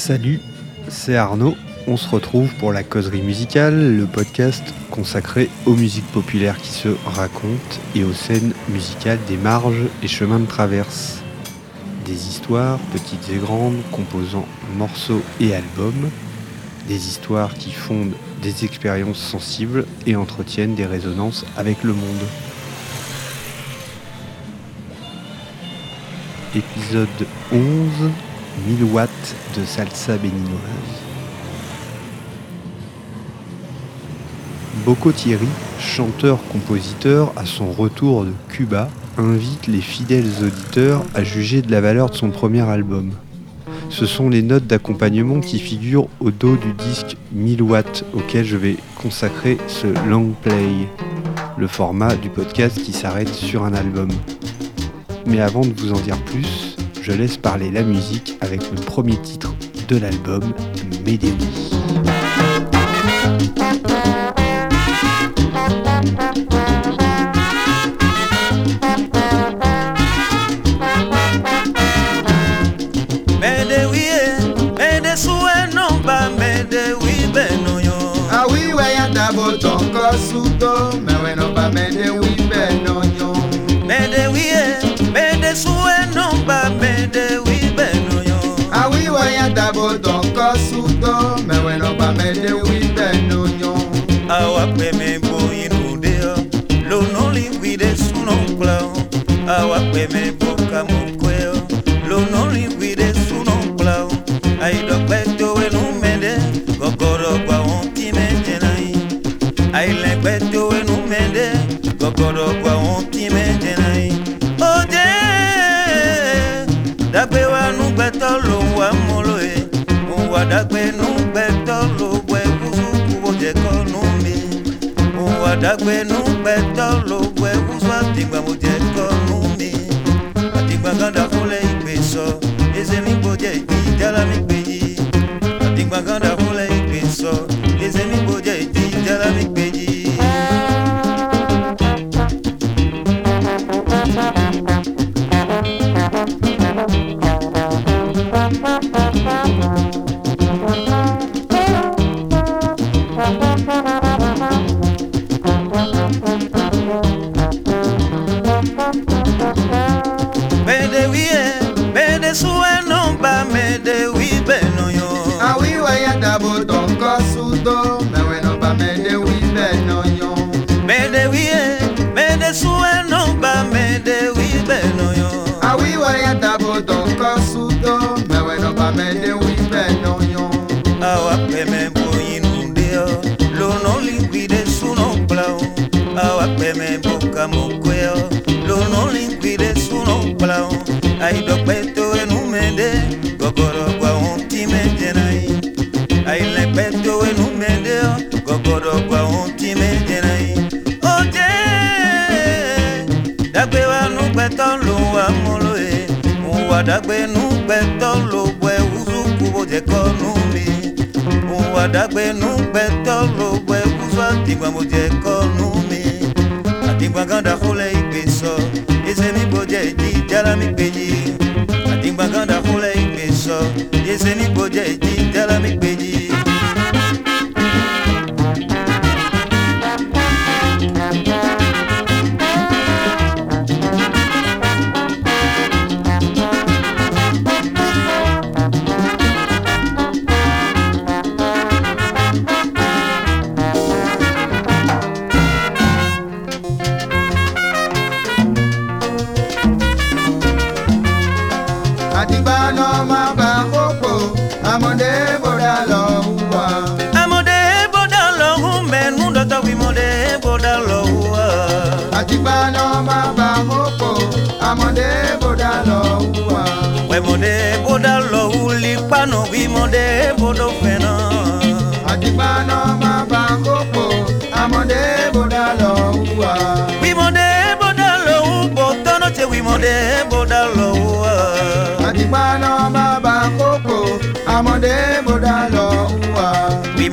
Salut, c'est Arnaud. On se retrouve pour la causerie musicale, le podcast consacré aux musiques populaires qui se racontent et aux scènes musicales des marges et chemins de traverse. Des histoires, petites et grandes, composant morceaux et albums. Des histoires qui fondent des expériences sensibles et entretiennent des résonances avec le monde. Épisode 11 1000 watts de salsa béninoise. Boko Thierry, chanteur-compositeur à son retour de Cuba, invite les fidèles auditeurs à juger de la valeur de son premier album. Ce sont les notes d'accompagnement qui figurent au dos du disque 1000 watts auquel je vais consacrer ce long play, le format du podcast qui s'arrête sur un album. Mais avant de vous en dire plus, je laisse parler la musique avec le premier titre de l'album, Médéo. awiwe ya dabo tonko suto mewe no ba mede wibe no yo sue non ba mede wibe no yo. awiwe ya dabo tonko suto mewe no ba mede wibe no yo Awa pe me bo inu de yo. Lo no li wide su no plao. Awa pe me bo ka lo wa molo ye. Wa dagbe nu gbẹtọ lo wẹ wusu kubo jẹ kọ nu mi. Wa dagbe nu gbẹtọ lo wẹ wusu adigba mo jẹ awapeme boyinundeo lonolikwide sunoblao awapeme boka mokweo lonolikwide sunoblao aidokpeto enumede gogorogwa ontimejenai ailepeto enumedeo gogorogwa ontimejenai oje dagbe wa nugbetɔ lo wa moloe ŋu wa dagbe nu. àdàgbẹ́nu gbẹ́tọ́ ló wẹ̀kú sọ àtìgbà mo jẹ kọ́nu mi àtìgbà gàdà kólẹ̀ ìgbè sọ ẹsẹ̀ mi bọ́jẹ́ ìdí jára mi gbèjì àtìgbà gàdà kólẹ̀ ìgbè sọ ẹsẹ̀ mi bọ́jẹ́ ìdí jára mi gbèjì.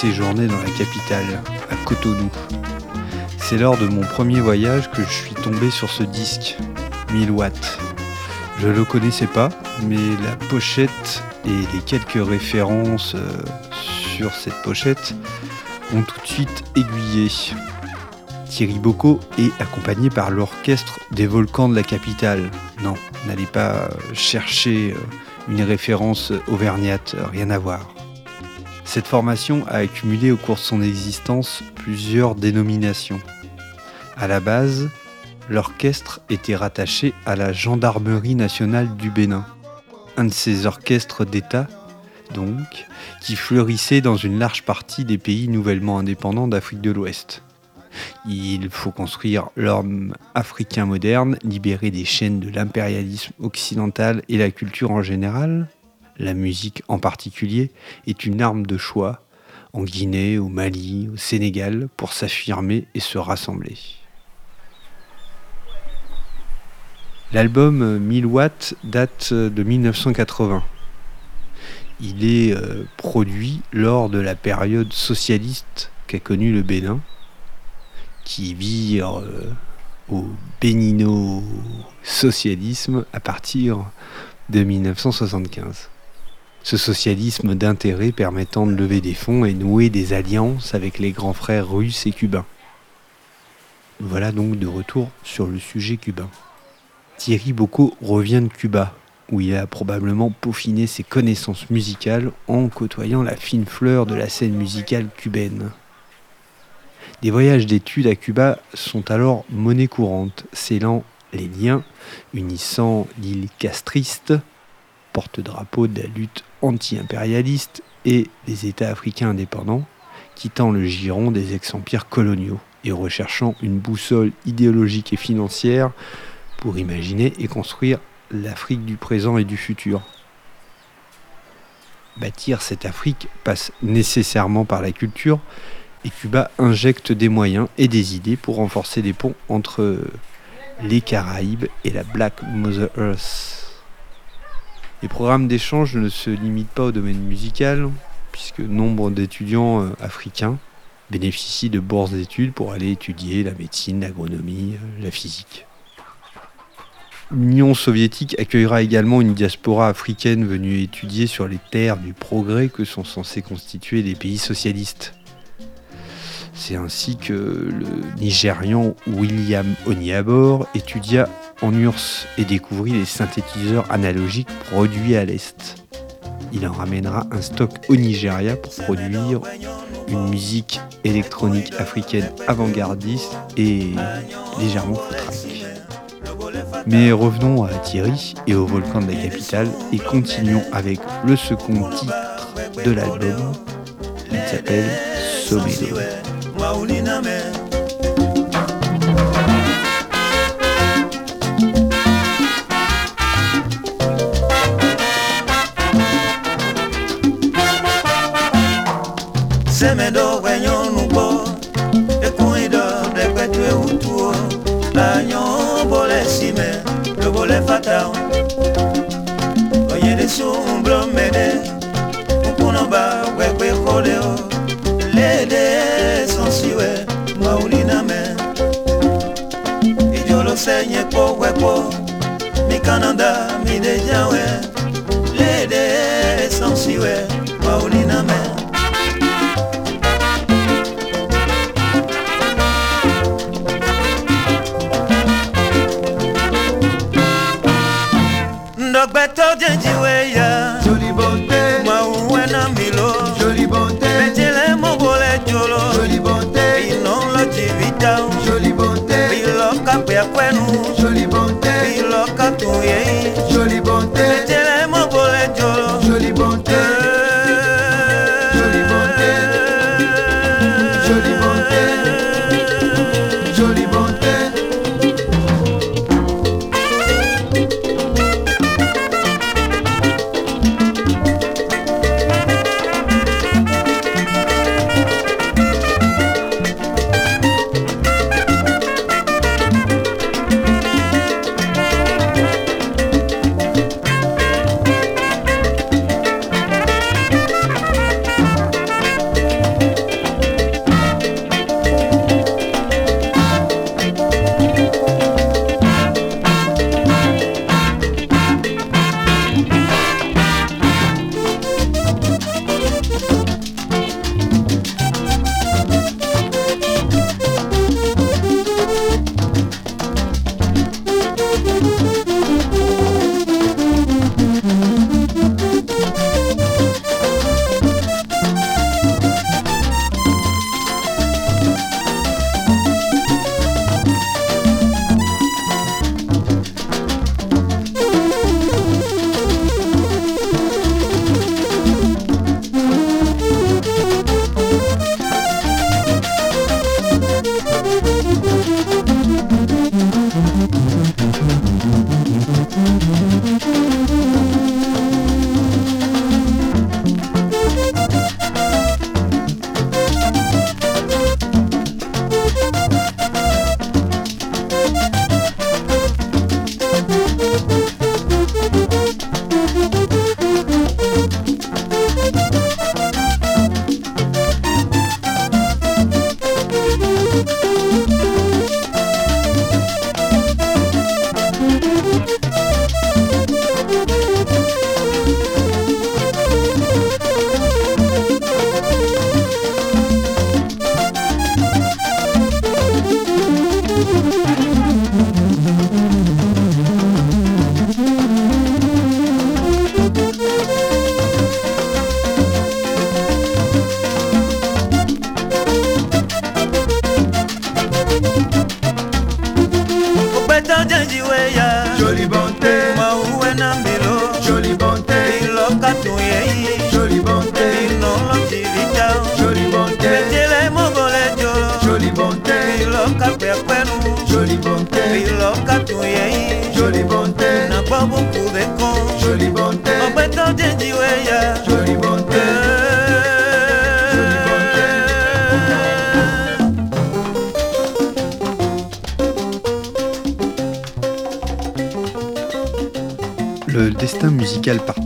séjourné dans la capitale, à Cotonou. C'est lors de mon premier voyage que je suis tombé sur ce disque, 1000 watts. Je le connaissais pas, mais la pochette et les quelques références euh, sur cette pochette ont tout de suite aiguillé. Thierry Bocco est accompagné par l'orchestre des volcans de la capitale. Non, n'allez pas chercher euh, une référence auvergnate, rien à voir. Cette formation a accumulé au cours de son existence plusieurs dénominations. À la base, l'orchestre était rattaché à la Gendarmerie nationale du Bénin, un de ces orchestres d'État, donc, qui fleurissait dans une large partie des pays nouvellement indépendants d'Afrique de l'Ouest. Il faut construire l'homme africain moderne, libéré des chaînes de l'impérialisme occidental et la culture en général. La musique en particulier est une arme de choix en Guinée, au Mali, au Sénégal pour s'affirmer et se rassembler. L'album 1000 watts date de 1980. Il est euh, produit lors de la période socialiste qu'a connue le Bénin qui vit euh, au bénino-socialisme à partir de 1975. Ce socialisme d'intérêt permettant de lever des fonds et nouer des alliances avec les grands frères russes et cubains. Voilà donc de retour sur le sujet cubain. Thierry Bocco revient de Cuba, où il a probablement peaufiné ses connaissances musicales en côtoyant la fine fleur de la scène musicale cubaine. Des voyages d'études à Cuba sont alors monnaie courante, scellant les liens unissant l'île castriste, porte-drapeau de la lutte anti-impérialiste, et les États africains indépendants, quittant le giron des ex-empires coloniaux et recherchant une boussole idéologique et financière pour imaginer et construire l'Afrique du présent et du futur. Bâtir cette Afrique passe nécessairement par la culture, et Cuba injecte des moyens et des idées pour renforcer les ponts entre les Caraïbes et la Black Mother Earth. Les programmes d'échange ne se limitent pas au domaine musical, puisque nombre d'étudiants euh, africains bénéficient de bourses d'études pour aller étudier la médecine, l'agronomie, euh, la physique. L'Union soviétique accueillera également une diaspora africaine venue étudier sur les terres du progrès que sont censés constituer les pays socialistes. C'est ainsi que le Nigérian William Oniabor étudia en URSS et découvrit les synthétiseurs analogiques produits à l'Est. Il en ramènera un stock au Nigeria pour produire une musique électronique africaine avant-gardiste et légèrement foutraque. Mais revenons à Thierry et au volcan de la capitale et continuons avec le second titre de l'album. Il s'appelle Somedo. Lanyɔ bolɛ sime lobolɛ fatao oyedesun blɔmɛ ɖe ŋkunɔba wɛgbe xɔɖe o léde sensiwe mauliname ijolo senye kpo wekpo mi kanada mi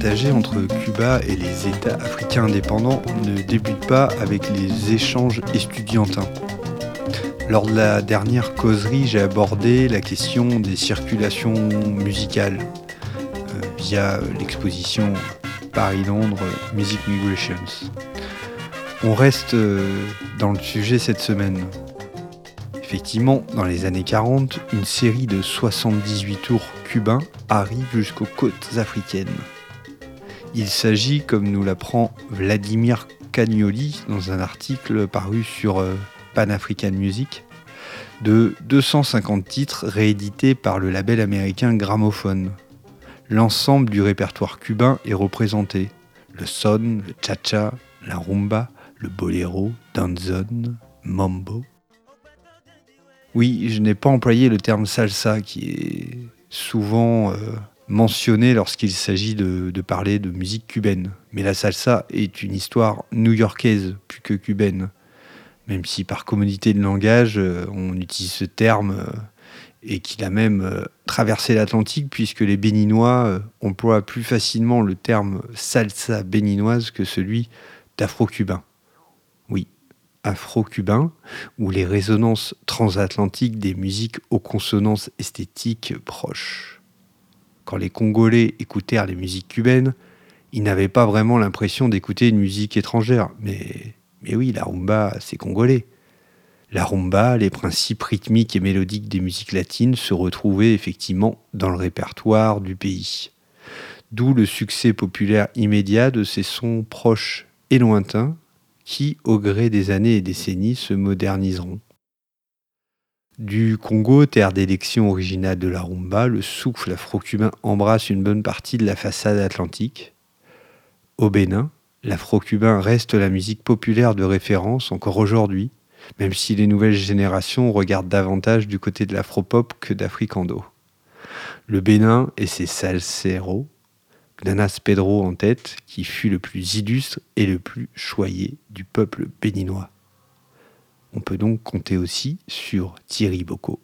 entre Cuba et les États africains indépendants ne débute pas avec les échanges estudiantins. Lors de la dernière causerie, j'ai abordé la question des circulations musicales euh, via l'exposition Paris-Londres Music Migrations. On reste euh, dans le sujet cette semaine. Effectivement, dans les années 40, une série de 78 tours cubains arrive jusqu'aux côtes africaines. Il s'agit, comme nous l'apprend Vladimir Cagnoli dans un article paru sur euh, Pan African Music, de 250 titres réédités par le label américain Gramophone. L'ensemble du répertoire cubain est représenté. Le son, le cha-cha, la rumba, le boléro, danzón, mambo. Oui, je n'ai pas employé le terme salsa qui est souvent euh, mentionné lorsqu'il s'agit de, parler de musique cubaine. Mais la salsa est une histoire new-yorkaise plus que cubaine. Même si par commodité de langage, euh, on utilise ce terme euh, et qu'il a même euh, traversé l'Atlantique puisque les béninois emploient plus facilement le terme salsa béninoise que celui d'afro-cubain. Oui, afro-cubain, ou les résonances transatlantiques des musiques aux consonances esthétiques proches. Quand les Congolais écoutèrent les musiques cubaines, ils n'avaient pas vraiment l'impression d'écouter une musique étrangère, mais, oui, la rumba, c'est congolais. La rumba, les principes rythmiques et mélodiques des musiques latines se retrouvaient effectivement dans le répertoire du pays. D'où le succès populaire immédiat de ces sons proches et lointains qui, au gré des années et décennies, se moderniseront. Du Congo, terre d'élection originale de la rumba, le souffle afro-cubain embrasse une bonne partie de la façade atlantique. Au Bénin, l'afro-cubain reste la musique populaire de référence encore aujourd'hui, même si les nouvelles générations regardent davantage du côté de l'afropop que d'Africando. Le Bénin et ses salseros, Gnanas Pedro en tête, qui fut le plus illustre et le plus choyé du peuple béninois. On peut donc compter aussi sur Thierry Bocco.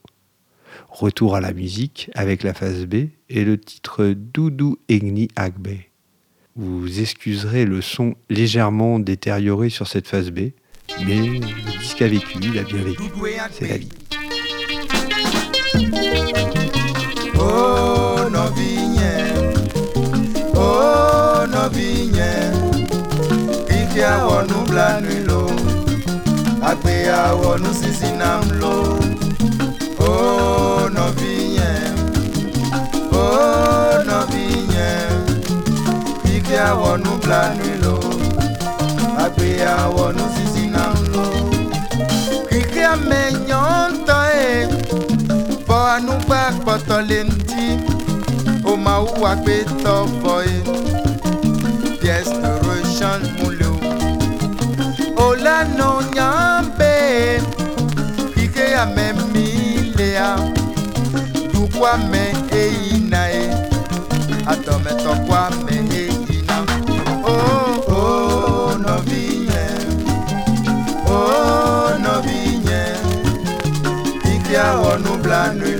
Retour à la musique avec la phase B et le titre Doudou Egni Agbe. Vous excuserez le son légèrement détérioré sur cette phase B, mais le disque a vécu, il a bien vécu. C'est la vie. Oh, oh, ya wọnú sisi na ń oh ó nọ̀bí yẹn. Ó nọ̀bí yẹn. Ike àwọnú blanú lò àgbè àwọnú sisi na ń lò ike àmẹ̀yàn ń tọ́ ẹ̀. Bọ́ anúgbà pọ̀tọ́ lè ń dí ó máa wúwa pé tọ́ bọ́ ẹ̀. Desperation múlò ó ame mi lea dukuame eyina ye adɔmetɔkuame eyina o o nɔvi nye o nɔvi nye ike awɔ nublanui.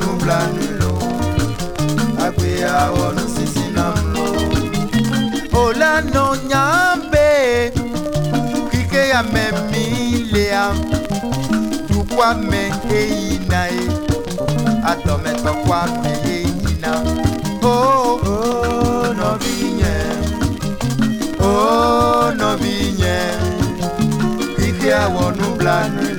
onu blanulo akwea onu sisinamlo olano nyambe kike ya memilea dukwame eyinae atɔmetɔkwame eyina o o nɔvinyɛ o nɔvinyɛ kike awɔ nublanu.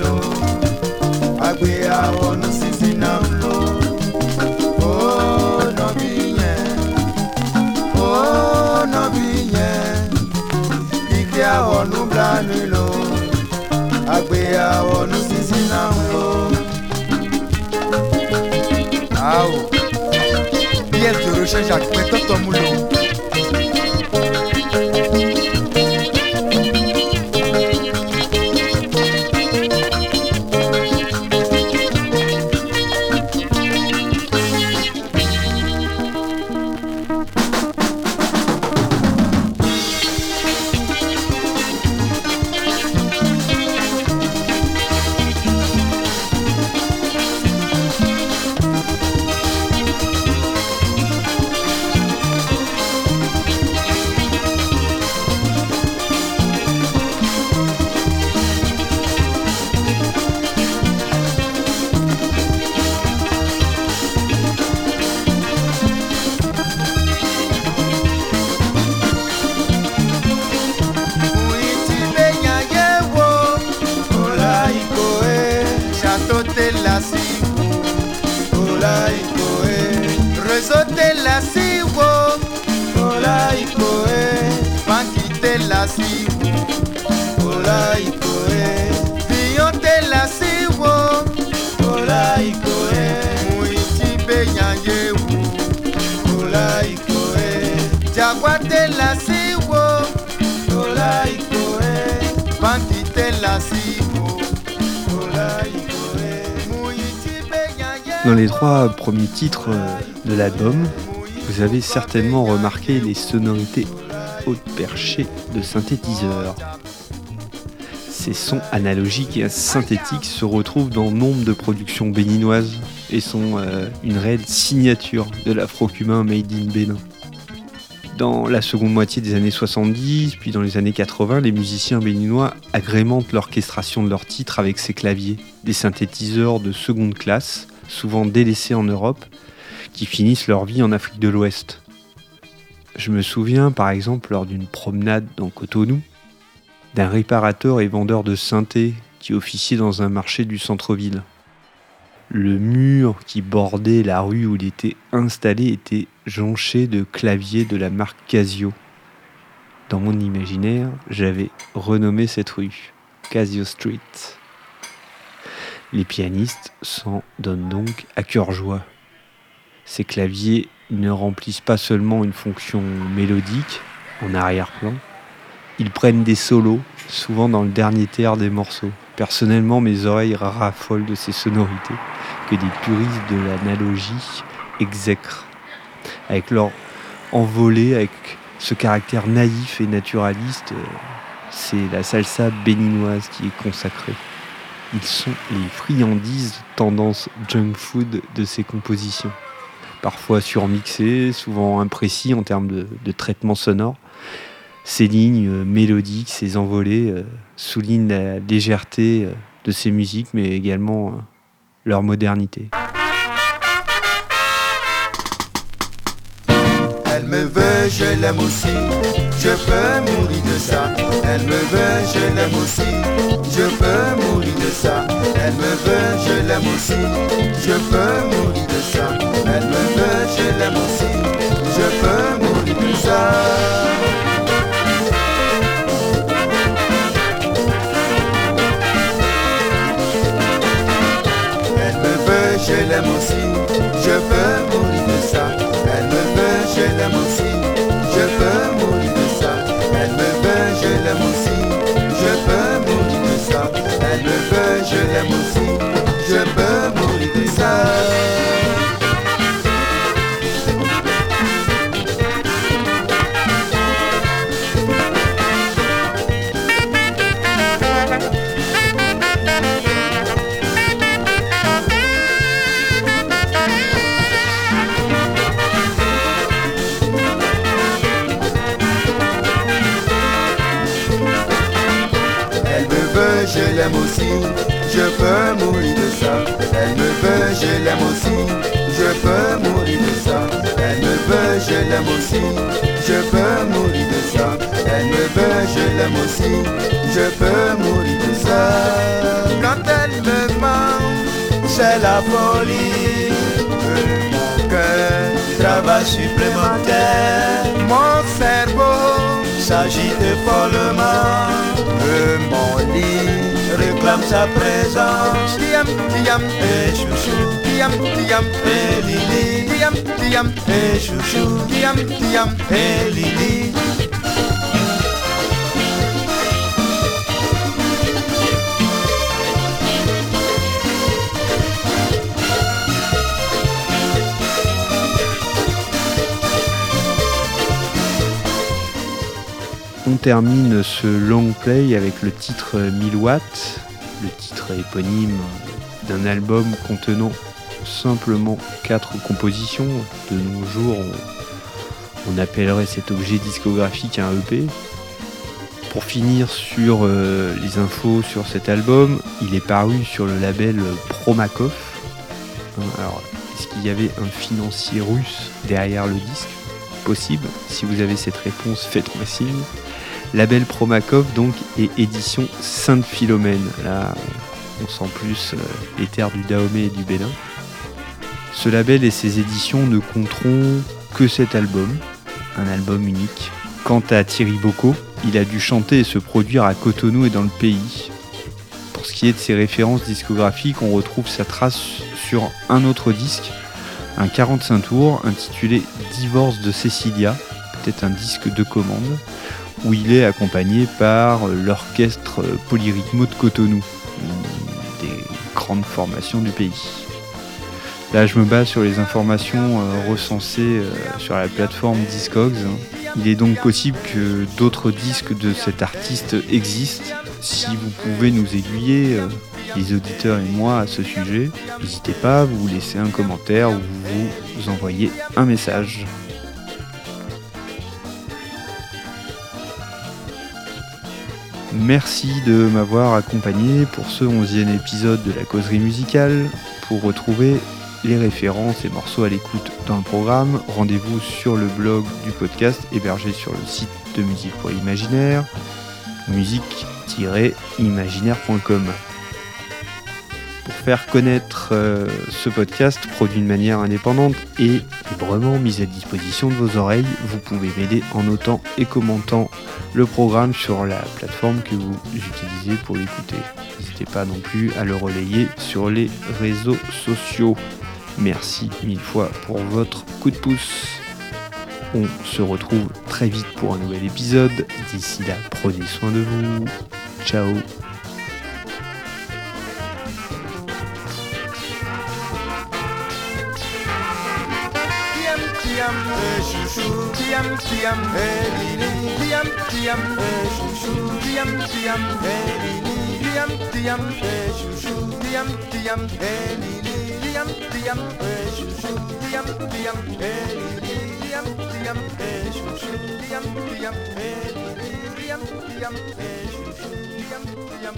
awonu blani lo agbe awonu sisi nam lo. Awo, bí ẹ tòrò ṣẹ̀ṣẹ̀ àpẹtọ́tọ̀ mú lo. Dans les trois premiers titres euh, de l'album, vous avez certainement remarqué les sonorités hautes perchées de synthétiseurs. Ces sons analogiques et synthétiques se retrouvent dans nombre de productions béninoises et sont euh, une réelle signature de l'afro-cubain made in Bénin. Dans la seconde moitié des années 70, puis dans les années 80, les musiciens béninois agrémentent l'orchestration de leurs titres avec ces claviers, des synthétiseurs de seconde classe, souvent délaissés en Europe, qui finissent leur vie en Afrique de l'Ouest. Je me souviens par exemple lors d'une promenade dans Cotonou, d'un réparateur et vendeur de synthé qui officiait dans un marché du centre-ville. Le mur qui bordait la rue où il était installé était jonché de claviers de la marque Casio. Dans mon imaginaire, j'avais renommé cette rue Casio Street. Les pianistes s'en donnent donc à cœur joie. Ces claviers ne remplissent pas seulement une fonction mélodique en arrière-plan, ils prennent des solos, souvent dans le dernier tiers des morceaux. Personnellement, mes oreilles raffolent de ces sonorités que des puristes de l'analogie exècrent. Avec leur envolée, avec ce caractère naïf et naturaliste, euh, c'est la salsa béninoise qui est consacrée. Ils sont les friandises tendance junk food de ces compositions. Parfois surmixées, souvent imprécis en termes de, traitement sonore. Ces lignes euh, mélodiques, ces envolées euh, soulignent la légèreté euh, de ces musiques, mais également leur modernité. Elle me veut, je l'aime aussi. Je peux mourir de ça. Elle me veut, je l'aime aussi. Je peux mourir de. Elle me veut, je l'aime aussi. Je peux mourir je l'aime aussi. Je peux mourir de ça. Je l'aime aussi. Je peux mourir de ça. Elle me veut, je l'aime aussi, je peux mourir de ça. Elle me veut, je l'aime aussi, je peux mourir de ça. Elle me veut, je l'aime aussi, je peux mourir de ça. Quand elle me ment, c'est la folie. Mon cœur, Travail supplémentaire, mon cerveau, s'agite follement, euh, mon lit. Réclame sa présence. Diam, diam, Et chouchou, eh, diam, diam, et eh, Lili, diam, diam, et chouchou, diam, diam. et eh, Lili. Termine ce long play avec le titre 1000 watts, le titre éponyme d'un album contenant simplement quatre compositions. De nos jours, on, on appellerait cet objet discographique un EP. Pour finir sur euh, les infos sur cet album, il est paru sur le label Promakov. Hein, Alors, est-ce qu'il y avait un financier russe derrière le disque? Possible. Si vous avez cette réponse, faites-moi signe. Label Promakov donc et édition Sainte Philomène. Là, on sent plus euh, les terres du Dahomey et du Bénin. Ce label et ses éditions ne compteront que cet album, un album unique. Quant à Thierry Bocco, il a dû chanter et se produire à Cotonou et dans le pays. Pour ce qui est de ses références discographiques, on retrouve sa trace sur un autre disque, un 45 tours intitulé Divorce de Cecilia, peut-être un disque de commande, où il est accompagné par l'orchestre Polyrythmo de Cotonou, une des grandes formations du pays. Là, je me base sur les informations euh, recensées euh, sur la plateforme Discogs. Il est donc possible que d'autres disques de cet artiste existent. Si vous pouvez nous aiguiller, euh, les auditeurs et moi, à ce sujet, n'hésitez pas vous laisser un commentaire ou vous, envoyer un message. Merci de m'avoir accompagné pour ce onzième épisode de la causerie musicale. Pour retrouver les références et morceaux à l'écoute dans le programme, rendez-vous sur le blog du podcast hébergé sur le site de Musique pour l'Imaginaire, musique-imaginaire.com. Faire connaître euh, ce podcast produit de manière indépendante et librement mis à disposition de vos oreilles, vous pouvez m'aider en notant et commentant le programme sur la plateforme que vous utilisez pour l'écouter. N'hésitez pas non plus à le relayer sur les réseaux sociaux. Merci mille fois pour votre coup de pouce. On se retrouve très vite pour un nouvel épisode. D'ici là, prenez soin de vous. Ciao kiyam Şu şu kiyam kiyam Elini kiyam kiyam Şu şu kiyam kiyam Elini kiyam kiyam Şu şu kiyam kiyam Elini kiyam kiyam Şu şu kiyam kiyam Elini kiyam kiyam Şu şu kiyam kiyam Elini kiyam kiyam Şu şu kiyam kiyam